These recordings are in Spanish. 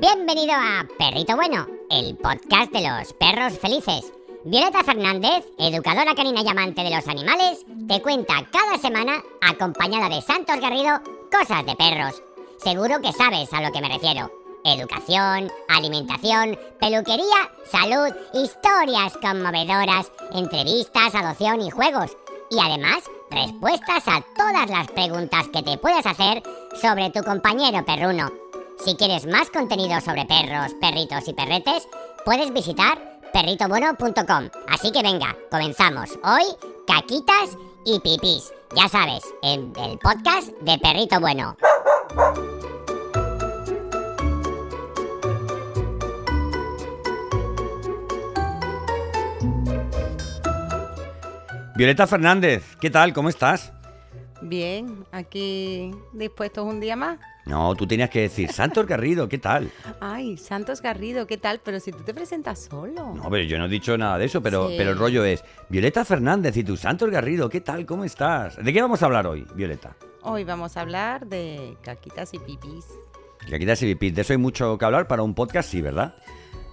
Bienvenido a Perrito Bueno, el podcast de los perros felices. Violeta Fernández, educadora canina y amante de los animales, te cuenta cada semana, acompañada de Santos Garrido, cosas de perros. Seguro que sabes a lo que me refiero. Educación, alimentación, peluquería, salud, historias conmovedoras, entrevistas, adopción y juegos. Y además, respuestas a todas las preguntas que te puedes hacer sobre tu compañero perruno. Si quieres más contenido sobre perros, perritos y perretes, puedes visitar perritobueno.com. Así que venga, comenzamos. Hoy, caquitas y pipis. Ya sabes, en el podcast de Perrito Bueno. Violeta Fernández, ¿qué tal? ¿Cómo estás? Bien, aquí dispuestos un día más. No, tú tenías que decir, Santos Garrido, ¿qué tal? Ay, Santos Garrido, ¿qué tal? Pero si tú te presentas solo. No, pero yo no he dicho nada de eso, pero, Sí. pero el rollo es, Violeta Fernández y tú, Santos Garrido, ¿qué tal? ¿Cómo estás? ¿De qué vamos a hablar hoy, Violeta? Hoy vamos a hablar de caquitas y pipis. Te has pipí, de eso hay mucho que hablar para un podcast, sí, ¿verdad?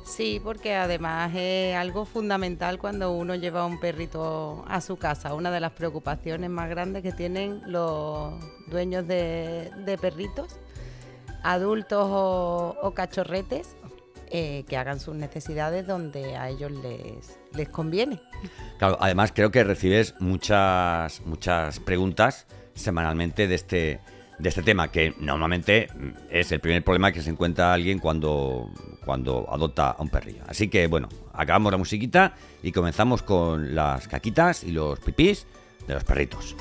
Sí, porque además es algo fundamental cuando uno lleva un perrito a su casa. Una de las preocupaciones más grandes que tienen los dueños de, de perritos, adultos o, o cachorretes, eh, que hagan sus necesidades donde a ellos les, les conviene. Claro, además creo que recibes muchas, muchas preguntas semanalmente de este, de este tema, que normalmente es el primer problema que se encuentra alguien cuando, cuando adopta a un perrillo. Así que bueno, acabamos la musiquita y comenzamos con las caquitas y los pipís de los perritos.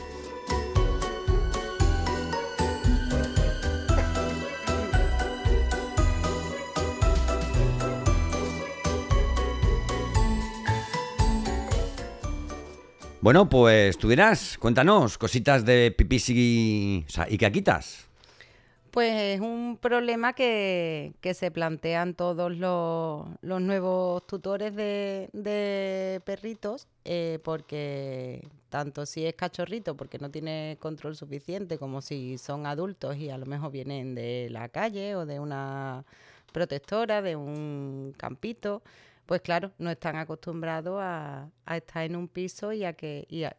Bueno, pues tú cuéntanos cositas de pipís y, o sea. Pues es un problema que, que se plantean todos los, los nuevos tutores de, de perritos, eh, porque tanto si es cachorrito, porque no tiene control suficiente, como si son adultos y a lo mejor vienen de la calle o de una protectora, de un campito, pues claro, no están acostumbrados a, a estar en un piso y a que y a-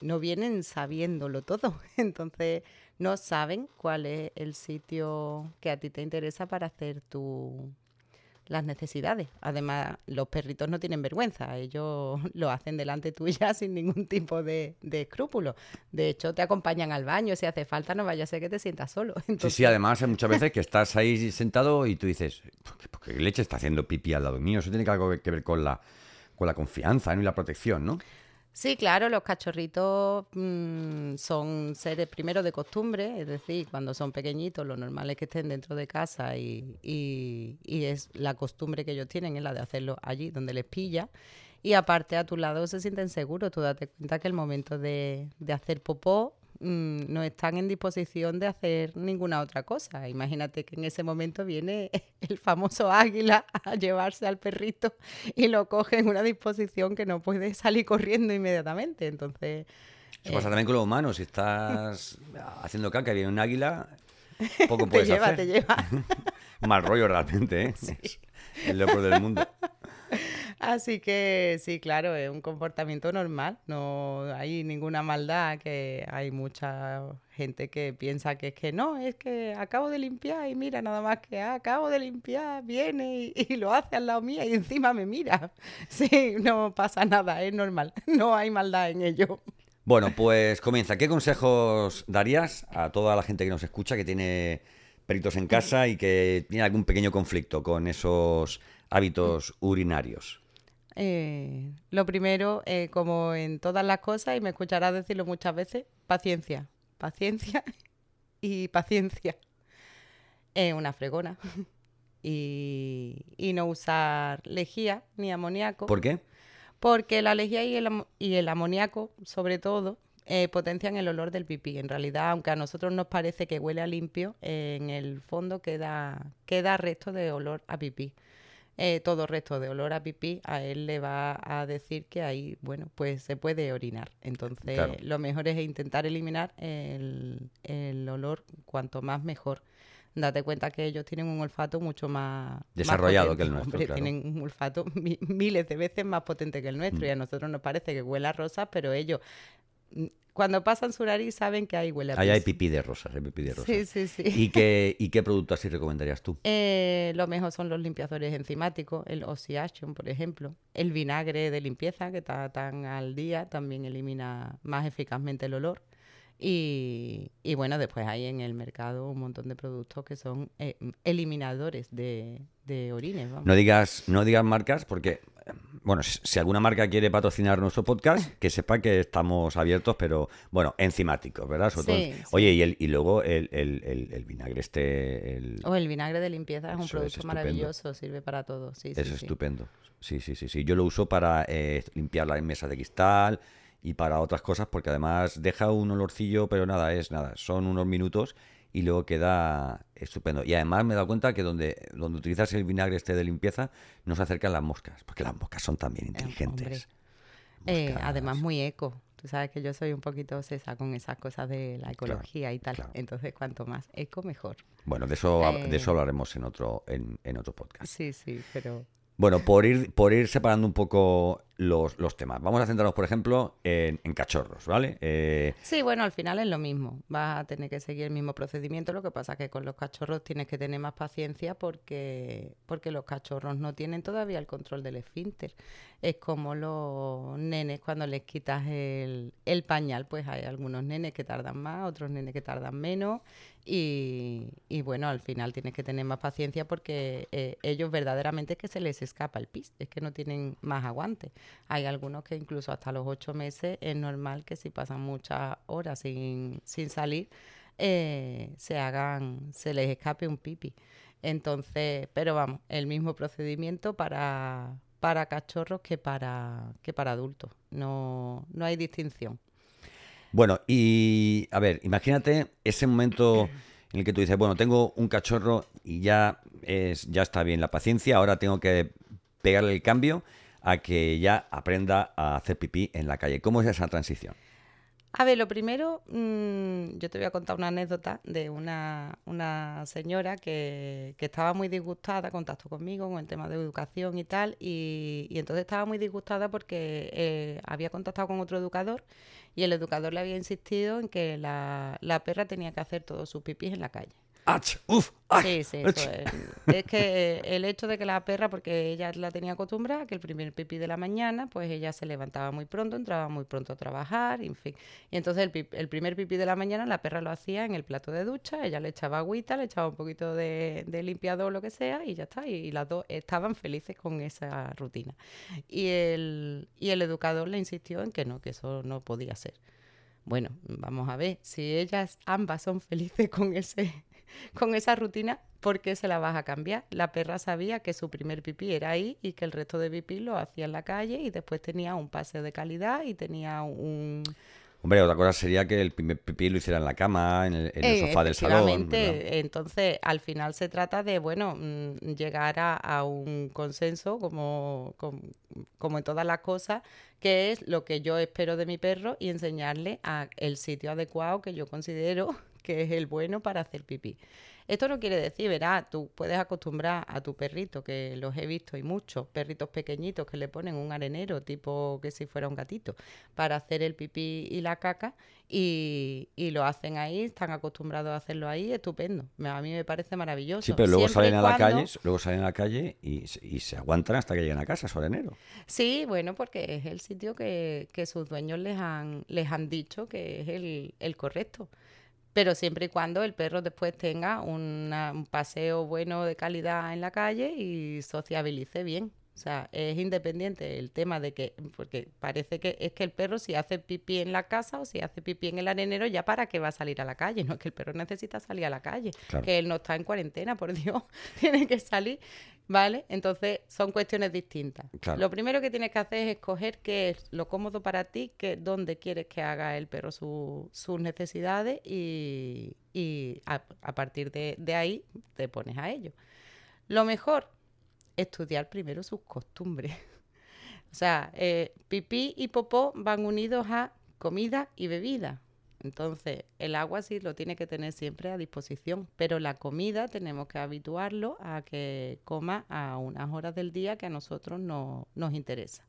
no vienen sabiéndolo todo. Entonces no saben cuál es el sitio que a ti te interesa para hacer tu las necesidades. Además, los perritos no tienen vergüenza, ellos lo hacen delante tuya sin ningún tipo de, de escrúpulo. De hecho, te acompañan al baño si hace falta, no vaya a ser que te sientas solo. Sí, Entonces, sí, además hay muchas veces que estás ahí sentado y tú dices, ¿por qué, por qué leche está haciendo pipí al lado mío? Eso tiene que algo que ver con la, con la confianza ¿no? y la protección, ¿no? Sí, claro, los cachorritos mm, son seres primero de costumbre, es decir, cuando son pequeñitos lo normal es que estén dentro de casa y, y- y es la costumbre que ellos tienen, es la de hacerlo allí donde les pilla. Y aparte a tu lado se sienten seguros, tú date cuenta que el momento de, de hacer popó mm, no están en disposición de hacer ninguna otra cosa. Imagínate que en ese momento viene el famoso águila a llevarse al perrito y lo coge en una disposición que no puede salir corriendo inmediatamente. Entonces, Eso pasa también con los humanos. Si estás haciendo caca y viene un águila, poco te puedes lleva, hacer. te lleva. Mal rollo realmente, ¿eh? Es el lo peor del mundo. Así que sí, claro, es un comportamiento normal, no hay ninguna maldad, que hay mucha gente que piensa que es que no, es que acabo de limpiar y mira, nada más que ah, acabo de limpiar, viene y, lo hace al lado mía y encima me mira. Sí, no pasa nada, es normal, no hay maldad en ello. Bueno, pues comienza. ¿Qué consejos darías a toda la gente que nos escucha que tiene perritos en casa y que tiene algún pequeño conflicto con esos hábitos urinarios? Eh, lo primero, eh, como en todas las cosas, y me escucharás decirlo muchas veces, paciencia, paciencia y paciencia. Eh, una fregona. y, y no usar lejía ni amoníaco. ¿Por qué? Porque la lejía y el, y el amoníaco, sobre todo, eh, potencian el olor del pipí. En realidad, aunque a nosotros nos parece que huele a limpio, eh, en el fondo queda, queda resto de olor a pipí. Eh, todo resto de olor a pipí, a él le va a decir que ahí, bueno, pues se puede orinar. Entonces, Claro. lo mejor es intentar eliminar el, el olor cuanto más mejor. date cuenta que ellos tienen un olfato mucho más... Desarrollado que el nuestro, claro. Tienen un olfato miles de veces más potente que el nuestro Mm. y a nosotros nos parece que huele a rosas, pero ellos... Cuando pasan su nariz saben que ahí huele a Ahí hay pis. pipí de rosas, hay pipí de rosas. Sí, sí, sí. ¿Y qué, ¿Y qué producto así recomendarías tú? Eh, lo mejor son los limpiadores enzimáticos, el Oxy Action, por ejemplo. El vinagre de limpieza, que está tan al día, también elimina más eficazmente el olor. Y, y bueno, después hay en el mercado un montón de productos que son eh, eliminadores de, de orines. vamos. No digas, no digas marcas porque, bueno, si alguna marca quiere patrocinar nuestro podcast, que sepa que estamos abiertos, pero bueno, enzimáticos, ¿verdad? Sobre todo- Sí, sí. Oye, y, el, y luego el, el- el- vinagre este, el- O el vinagre de limpieza es un es producto maravilloso, sirve para todo. Sí, sí, es estupendo. Sí, sí, sí, sí. Yo lo uso para eh, limpiar las mesas de cristal y para otras cosas porque además deja un olorcillo, pero nada, es nada, son unos minutos y luego queda estupendo. Y además me he dado cuenta que donde, donde utilizas el vinagre este de limpieza no se acercan las moscas, porque las moscas son también inteligentes. Eh, además, muy eco. Tú sabes que yo soy un poquito obsesa con esas cosas de la ecología y tal. claro. Entonces, cuanto más eco, mejor. Bueno, de eso, de Eh. eso hablaremos en otro, en, en otro podcast. Sí, sí, pero... Bueno, por ir, por ir separando un poco los, los temas. Vamos a centrarnos, por ejemplo, en, cachorros, ¿vale? Eh, Sí, bueno, al final es lo mismo. Vas a tener que seguir el mismo procedimiento. Lo que pasa es que con los cachorros tienes que tener más paciencia porque, porque los cachorros no tienen todavía el control del esfínter. Es como los nenes cuando les quitas el, el pañal, pues hay algunos nenes que tardan más, otros nenes que tardan menos. Y, y bueno, al final tienes que tener más paciencia porque eh, ellos verdaderamente es que se les escapa el pis, es que no tienen más aguante. Hay algunos que incluso hasta los ocho meses es normal que si pasan muchas horas sin, sin salir, eh, se hagan, se les escape un pipi. Entonces, pero vamos, el mismo procedimiento para, para cachorros que para, que para adultos. No, no hay distinción. Bueno, y a ver, imagínate ese momento en el que tú dices, bueno, tengo un cachorro y ya es, ya está bien la paciencia, ahora tengo que pegarle el cambio a que ya aprenda a hacer pipí en la calle. ¿Cómo es esa transición? A ver, lo primero, mm, yo te voy a contar una anécdota de una, una señora que, que estaba muy disgustada, contactó conmigo con el tema de educación y tal, y, y entonces estaba muy disgustada porque eh, había contactado con otro educador y el educador le había insistido en que la, la perra tenía que hacer todos sus pipis en la calle. ¡Ach! ¡Uf! ¡Ay! Sí, sí, ¡Ach! eso es. Es que el hecho de que la perra, porque ella la tenía acostumbrada, que el primer pipí de la mañana, pues ella se levantaba muy pronto, entraba muy pronto a trabajar, en fin. Y entonces el, pip- el primer pipí de la mañana la perra lo hacía en el plato de ducha, ella le echaba agüita, le echaba un poquito de, de limpiador o lo que sea y ya está. Y, las dos estaban felices con esa rutina. Y el, y el educador le insistió en que no, que eso no podía ser. Bueno, vamos a ver, si ellas ambas son felices con ese con esa rutina, ¿por qué se la vas a cambiar? La perra sabía que su primer pipí era ahí y que el resto de pipí lo hacía en la calle y después tenía un paseo de calidad y tenía un... Hombre, otra cosa sería que el primer pipí lo hiciera en la cama, en el, en el Eh, sofá del salón. ¿verdad? Entonces, al final se trata de, bueno, mm, llegar a, a un consenso, como, como, como en todas las cosas, que es lo que yo espero de mi perro y enseñarle a el sitio adecuado que yo considero que es el bueno para hacer pipí. Esto no quiere decir, verás, tú puedes acostumbrar a tu perrito, que los he visto y muchos, perritos pequeñitos que le ponen un arenero, tipo que si fuera un gatito, para hacer el pipí y la caca, y, y lo hacen ahí, están acostumbrados a hacerlo ahí, estupendo. A mí me parece maravilloso. Sí, pero luego Siempre salen a la cuando- calle, luego salen a la calle y, se- y se aguantan hasta que lleguen a casa, su arenero. Sí, bueno, porque es el sitio que, que sus dueños les han, les han dicho que es el, el correcto. Pero siempre y cuando el perro después tenga una- un paseo bueno de calidad en la calle y sociabilice bien. O sea, es independiente el tema de que, porque parece que es que el perro si hace pipí en la casa o si hace pipí en el arenero, ya para qué va a salir a la calle. No es que el perro necesita salir a la calle, Claro. que él no está en cuarentena, por Dios, tiene que salir, ¿vale? Entonces son cuestiones distintas. Claro. Lo primero que tienes que hacer es escoger qué es lo cómodo para ti, que, dónde quieres que haga el perro su- sus necesidades y, y a, a partir de, de ahí te pones a ello. Lo mejor, estudiar primero sus costumbres. O sea, eh, pipí y popó van unidos a comida y bebida. Entonces, el agua sí lo tiene que tener siempre a disposición, pero la comida tenemos que habituarlo a que coma a unas horas del día que a nosotros no, nos interesa.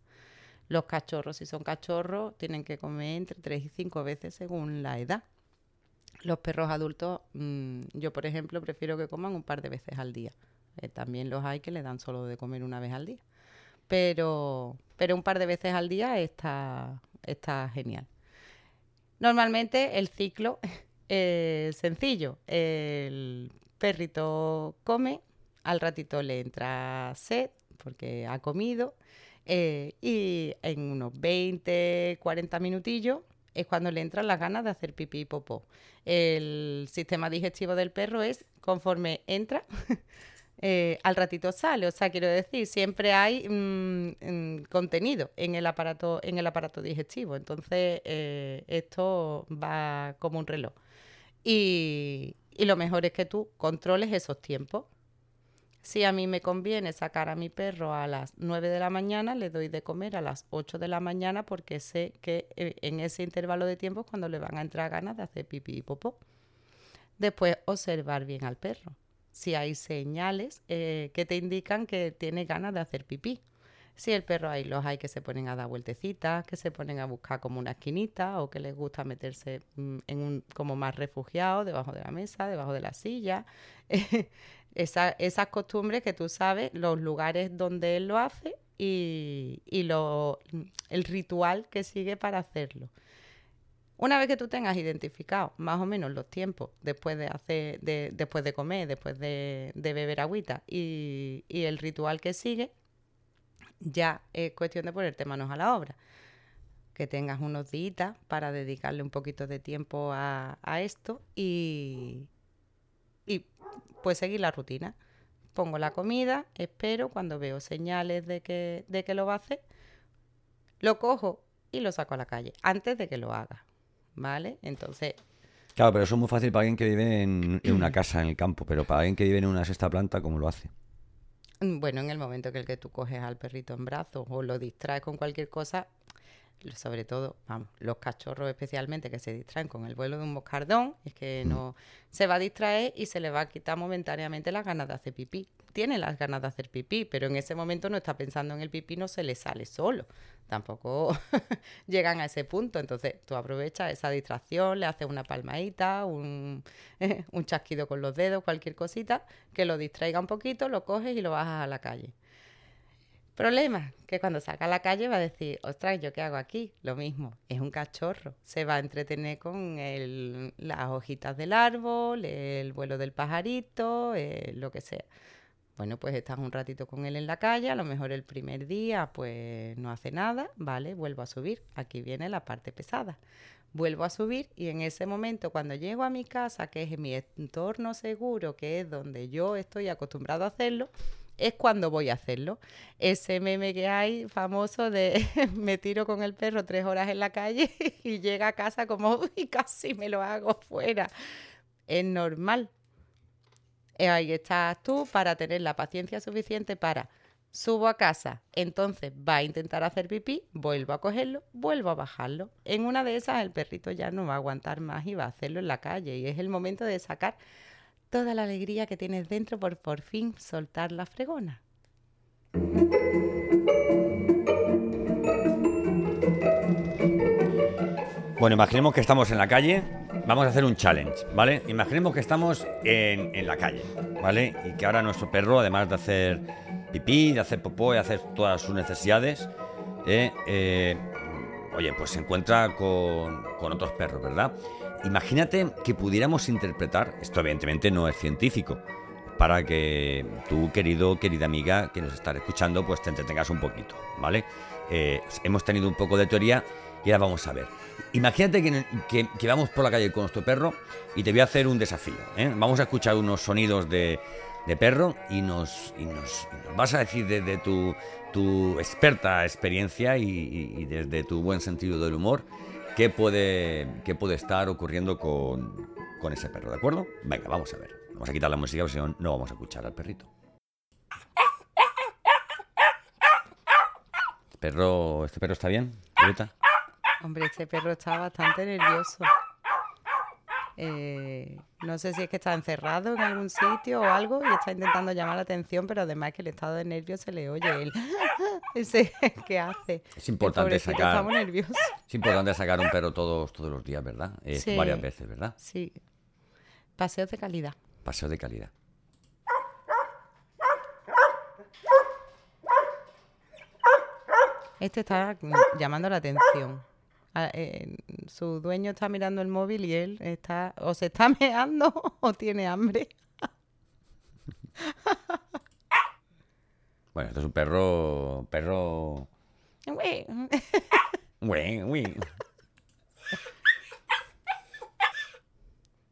Los cachorros, si son cachorros, tienen que comer entre 3 y 5 veces según la edad. Los perros adultos, mm, yo por ejemplo, prefiero que coman un par de veces al día. Eh, también los hay que le dan solo de comer una vez al día. Pero, pero un par de veces al día está, está genial. Normalmente el ciclo es sencillo. El perrito come, al ratito le entra sed porque ha comido eh, y en unos 20, 40 minutillos es cuando le entran las ganas de hacer pipí y popó. El sistema digestivo del perro es conforme entra, eh, al ratito sale. O sea, quiero decir, siempre hay mm, mm, contenido en el aparato, en el aparato digestivo. Entonces, eh, esto va como un reloj. Y, y lo mejor es que tú controles esos tiempos. Si a mí me conviene sacar a mi perro a las 9 de la mañana, le doy de comer a las 8 de la mañana porque sé que eh, en ese intervalo de tiempo es cuando le van a entrar ganas de hacer pipí y popó. Después, observar bien al perro. Si hay señales eh, que te indican que tiene ganas de hacer pipí. Si el perro hay los hay que se ponen a dar vueltecitas, que se ponen a buscar como una esquinita o que les gusta meterse mm, en un como más refugiado debajo de la mesa, debajo de la silla. esas costumbres que tú sabes, los lugares donde él lo hace y, lo, el ritual que sigue para hacerlo. Una vez que tú tengas identificado más o menos los tiempos después de hacer, después de comer, después de, beber agüita y, el ritual que sigue, ya es cuestión de ponerte manos a la obra. Que tengas unos días para dedicarle un poquito de tiempo a, a esto y, y pues seguir la rutina. Pongo la comida, espero, cuando veo señales de que, de que lo va a hacer, lo cojo y lo saco a la calle, antes de que lo haga. ¿Vale? Entonces... Claro, pero eso es muy fácil para alguien que vive en, una casa, en el campo, pero para alguien que vive en una sexta planta, ¿cómo lo hace? Bueno, en el momento que el que tú coges al perrito en brazos o lo distraes con cualquier cosa, sobre todo, vamos, los cachorros especialmente que se distraen con el vuelo de un moscardón, es que mm. no se va a distraer y se le va a quitar momentáneamente las ganas de hacer pipí. Tiene las ganas de hacer pipí, pero en ese momento no está pensando en el pipí, no se le sale solo. Tampoco llegan a ese punto. Entonces tú aprovechas esa distracción, le haces una palmadita, un, un chasquido con los dedos, cualquier cosita, que lo distraiga un poquito, lo coges y lo bajas a la calle. Problema, que cuando salga a la calle va a decir, ostras, ¿yo qué hago aquí? Lo mismo, es un cachorro. Se va a entretener con las hojitas del árbol, el vuelo del pajarito, eh, lo que sea. Bueno, pues estás un ratito con él en la calle, a lo mejor el primer día pues no hace nada, ¿vale? Vuelvo a subir. Aquí viene la parte pesada. Vuelvo a subir y en ese momento cuando llego a mi casa, que es mi entorno seguro, que es donde yo estoy acostumbrado a hacerlo, es cuando voy a hacerlo. Ese meme que hay famoso de me tiro con el perro tres horas en la calle y llega a casa como, uy, casi me lo hago fuera. Es normal. Eh, ahí estás tú para tener la paciencia suficiente para subo a casa, entonces va a intentar hacer pipí, vuelvo a cogerlo, vuelvo a bajarlo. En una de esas el perrito ya no va a aguantar más y va a hacerlo en la calle y es el momento de sacar toda la alegría que tienes dentro por por fin soltar la fregona. Bueno, imaginemos que estamos en la calle. Vamos a hacer un challenge, ¿vale? Imaginemos que estamos en, la calle, ¿vale? Y que ahora nuestro perro, además de hacer pipí, de hacer popó de hacer todas sus necesidades, eh, eh, oye, pues se encuentra con, con otros perros, ¿verdad? Imagínate que pudiéramos interpretar, esto evidentemente no es científico, para que tú, querido, querida amiga que nos está escuchando, pues te entretengas un poquito, ¿vale? Eh, hemos tenido un poco de teoría y ahora vamos a ver. Imagínate que, vamos por la calle con nuestro perro y te voy a hacer un desafío. ¿eh? Vamos a escuchar unos sonidos de, perro y nos, vas a decir desde tu experta experiencia y desde tu buen sentido del humor qué puede, qué puede estar ocurriendo con, con ese perro, ¿de acuerdo? Venga, vamos a ver. Vamos a quitar la música porque si no, no vamos a escuchar al perrito. ¿Perro, ¿Este perro está bien, Hombre, este perro está bastante nervioso. Eh, no sé si es que está encerrado en algún sitio o algo y está intentando llamar la atención, pero además que el estado de nervios se le oye él. Ese que hace. Es importante sacar-. Es importante sacar un perro todos, todos los días, ¿verdad? Eh, Sí. Varias veces, ¿verdad? Sí. Paseos de calidad. Paseo de calidad. Este está llamando la atención. Ah, eh, su dueño está mirando el móvil y él está o se está meando o tiene hambre. Bueno, esto es un perro. Perro.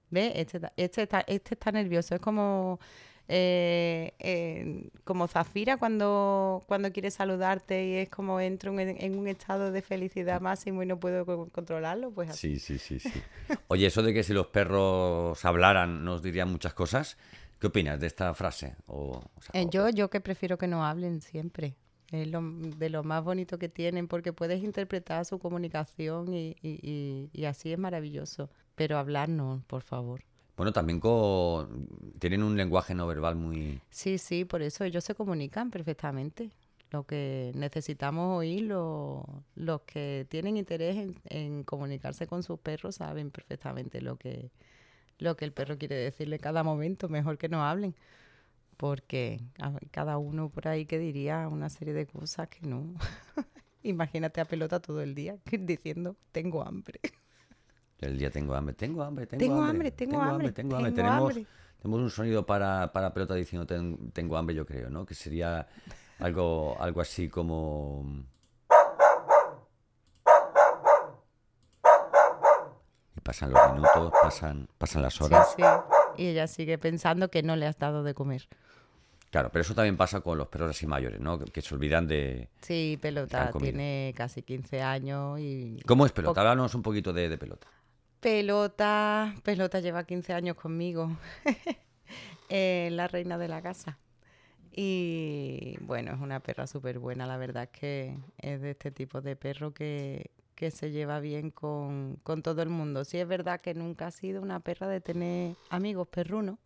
¿Ve? Este, este, está, este está nervioso. Es como, eh, eh, como Zafira cuando, cuando quiere saludarte y es como entro en, en un estado de felicidad máximo y no puedo co- controlarlo. Pues así. Sí, sí, sí, sí. Oye, eso de que si los perros hablaran nos dirían muchas cosas. ¿Qué opinas de esta frase? O, o sea, Eh, o- yo, yo que prefiero que no hablen siempre. Es lo, de lo más bonito que tienen porque puedes interpretar su comunicación y, y- y- y así es maravilloso. Pero hablar no, por favor. Bueno, también tienen un lenguaje no verbal muy... Sí, sí, por eso ellos se comunican perfectamente. Lo que necesitamos oír, lo- los que tienen interés en, comunicarse con sus perros saben perfectamente lo que, lo que el perro quiere decirle cada momento, mejor que no hablen. Porque cada uno por ahí que diría una serie de cosas que no. Imagínate a pelota todo el día diciendo, tengo hambre. El día tengo hambre, tengo hambre, tengo, Tengo hambre, hambre, tengo hambre, tengo hambre. tengo Tenemos, hambre. tenemos un sonido para, para pelota diciendo "Ten- tengo hambre, yo creo, ¿no? Que sería algo, algo así como... Y pasan los minutos, pasan, pasan las Sí, horas. sí. Y ella sigue pensando que no le has dado de comer. Claro, pero eso también pasa con los perros así mayores, ¿no? Que, que se olvidan de... Sí, pelota tiene casi 15 años y... ¿Cómo es pelota? Háblanos un poquito de, de pelota. Pelota, pelota lleva 15 años conmigo. Eh, la reina de la casa. Y bueno, es una perra súper buena, la verdad es que es de este tipo de perro que, que se lleva bien con, con todo el mundo. Sí es verdad que nunca ha sido una perra de tener amigos perrunos.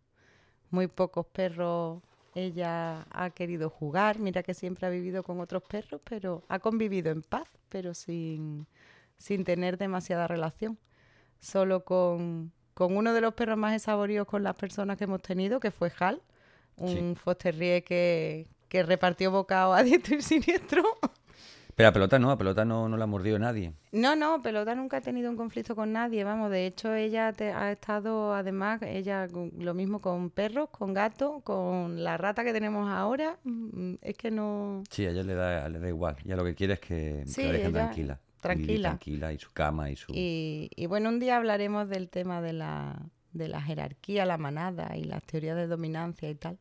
Muy pocos perros ella ha querido jugar. Mira que siempre ha vivido con otros perros, pero ha convivido en paz, pero sin, sin tener demasiada relación. Solo con, con uno de los perros más esaboridos con las personas que hemos tenido, que fue Hal, un terrier que, que repartió bocado a diestro y siniestro. Pero a pelota no, a pelota no, no la ha mordido nadie. No, no, Pelota nunca ha tenido un conflicto con nadie, vamos, de hecho ella te- ha estado, además, ella lo mismo con perros, con gatos, con la rata que tenemos ahora, mm, es que no... Sí, a ella le da, le da igual. Ya lo que quiere es que, que Sí, la dejen ella- tranquila. Tranquila. tranquila y su cama y su... Y, y bueno, un día hablaremos del tema de la, de la jerarquía, la manada y las teorías de dominancia y tal.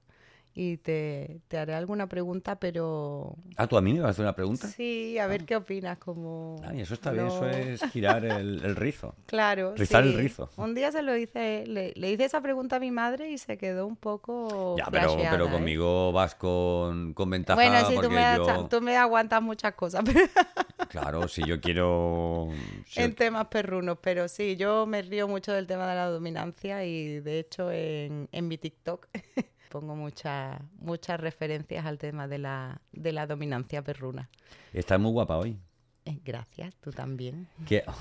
Y te, te haré alguna pregunta, pero... Ah, ¿tú a mí me vas a hacer una pregunta? Sí, a ver qué opinas, como... Ay, eso está bien, eso no- es girar el, el rizo. Claro. Rizar el sí. rizo. Un día se lo hice, le, le hice esa pregunta a mi madre y se quedó un poco. Ya, pero, pero ¿eh? conmigo vas con, con ventaja Bueno, sí, tú me, yo... tú me aguantas muchas cosas pero- Claro, si yo quiero... si yo- en temas perrunos, pero sí, yo me río mucho del tema de la dominancia y de hecho en, en mi TikTok pongo muchas muchas referencias al tema de la, de la dominancia perruna. Estás muy guapa hoy. Eh, gracias, tú también. ¿Qué...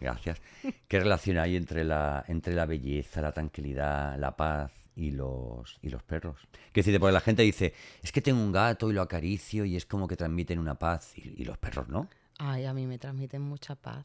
Gracias. ¿Qué relación hay entre la, entre la belleza, la tranquilidad, la paz y los, y los perros? Que decir, porque la gente dice, es que tengo un gato y lo acaricio y es como que transmiten una paz y, y los perros no. Ay, a mí me transmiten mucha paz.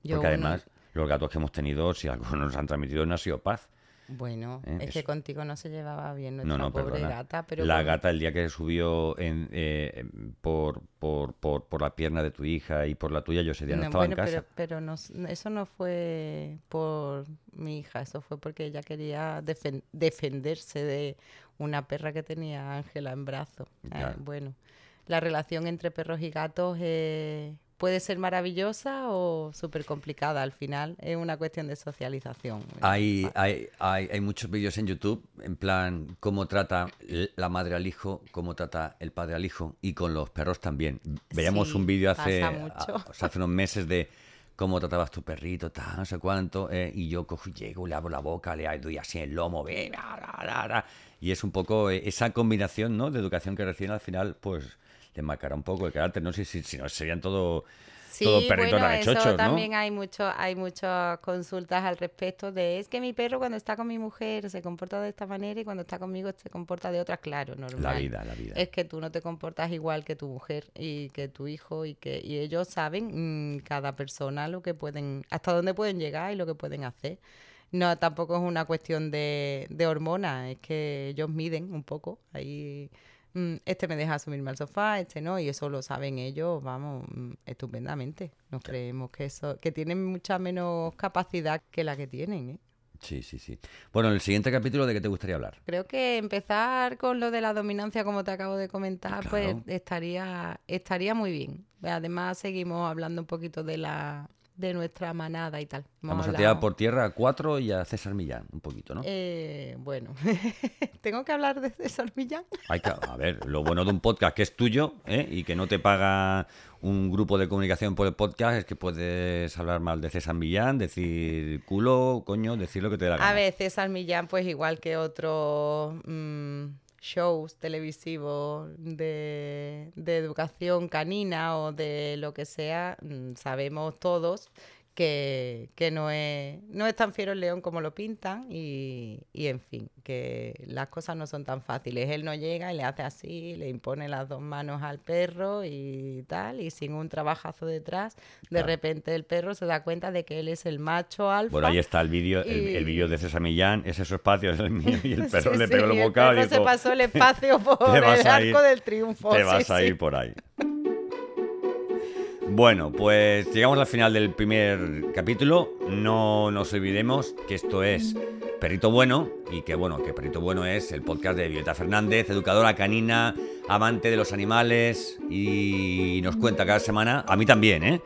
Porque uno- además los gatos que hemos tenido, si algo nos han transmitido, no ha sido paz. Bueno, Eh, es que contigo no se llevaba bien nuestra No, no, pobre perdona. gata, pero la bueno, gata el día que subió en, eh, por, por, por, por la pierna de tu hija y por la tuya, yo ese día no, no, estaba bueno, en casa. pero, pero no eso no fue por mi hija, eso fue porque ella quería defen- defenderse de una perra que tenía Ángela en. Eh, Claro. bueno, la relación entre perros y gatos eh, puede ser maravillosa o súper complicada. Al final es una cuestión de socialización. Hay, hay, hay, hay muchos vídeos en YouTube, en plan, cómo trata la madre al hijo, cómo trata el padre al hijo, y con los perros también. Veíamos Sí, un vídeo hace, pasa mucho. a- o sea, hace unos meses de cómo tratabas tu perrito, tal, no sé cuánto, eh, y yo cojo llego, le abro la boca, le doy así el lomo, ve, y es un poco eh, esa combinación, ¿no? De educación que reciben al final, pues le marcará un poco el carácter, no sé si, si no serían todo Sí, todo perrito bueno, eso también hay mucho, hay muchas consultas al respecto de es que mi perro cuando está con mi mujer se comporta de esta manera y cuando está conmigo se comporta de otra, claro, normal. La vida, la vida. Es que tú no te comportas igual que tu mujer y que tu hijo y que y ellos saben mm, cada persona lo que pueden, hasta dónde pueden llegar y lo que pueden hacer. No, tampoco es una cuestión de, de hormonas, es que ellos miden un poco. Ahí este me deja subirme al sofá, este no, y eso lo saben ellos, vamos, mm, estupendamente. Nos creemos que eso, que tienen mucha menos capacidad que la que tienen, ¿eh? Sí, sí, sí. Bueno, en el siguiente capítulo, ¿de qué te gustaría hablar? Creo que empezar con lo de la dominancia, como te acabo de comentar, Claro. pues estaría, estaría muy bien. Además, seguimos hablando un poquito de la de nuestra manada y tal. Hemos Vamos a tirar por tierra a cuatro y a César Millán, un poquito, ¿no? Eh, bueno, ¿tengo que hablar de César Millán? Hay que- a ver, lo bueno de un podcast que es tuyo ¿eh? y que no te paga un grupo de comunicación por el podcast es que puedes hablar mal de César Millán, decir culo, coño, decir lo que te dé la gana. A ver, César Millán, pues igual que otros mm, shows televisivos de, de educación canina o de lo que sea, mm, sabemos todos que, que no, es, no es tan fiero el león como lo pintan y, y, en fin, que las cosas no son tan fáciles. Él no llega y le hace así, le impone las dos manos al perro y tal, y sin un trabajazo detrás, de repente el perro se da cuenta de que él es el macho alfa. Bueno, ahí está el vídeo, el, el vídeo de César Millán, ese es su espacio, es el mío, y el perro Sí, le pegó el el bocado y se pasó el espacio por "Te vas el arco ir, del triunfo. Te sí, vas a ir por ahí. Bueno, pues llegamos al final del primer capítulo. No nos olvidemos que esto es Perrito Bueno y que bueno, que Perrito Bueno es el podcast de Violeta Fernández, educadora canina, amante de los animales y nos cuenta cada semana, a mí también, ¿eh?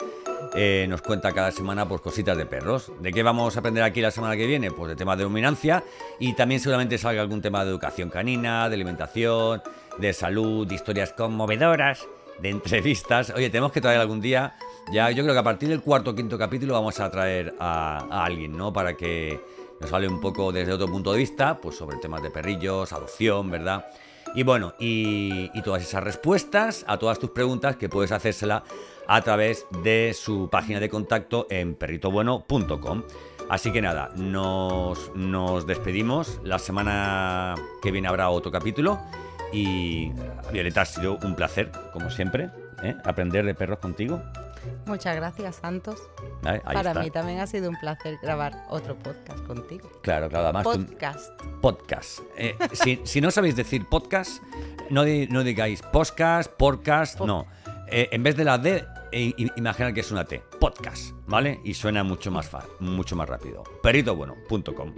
Eh, nos cuenta cada semana pues cositas de perros. ¿De qué vamos a aprender aquí la semana que viene? Pues de temas de dominancia y también seguramente salga algún tema de educación canina, de alimentación, de salud, de historias conmovedoras, de entrevistas. Oye, tenemos que traer algún día, ya yo creo que a partir del cuarto o quinto capítulo vamos a traer a, alguien, ¿no? Para que nos hable un poco desde otro punto de vista, pues sobre temas de perrillos, adopción, ¿verdad? Y bueno, y, y todas esas respuestas a todas tus preguntas que puedes hacérsela a través de su página de contacto en perritobueno.com. Así que nada, nos, nos despedimos. La semana que viene habrá otro capítulo. Y Violeta, ha sido un placer, como siempre, ¿eh? aprender de perros contigo. Muchas gracias, Santos. Para está. mí también ha sido un placer grabar otro podcast contigo. Claro, claro, además Podcast. podcast. Eh, si, si no sabéis decir podcast, no, di- no digáis podcast, podcast, Po- no. Eh, en vez de la D, i- imaginad que es una T. Podcast, ¿vale? Y suena mucho más, fa- mucho más rápido. Peritobueno.com.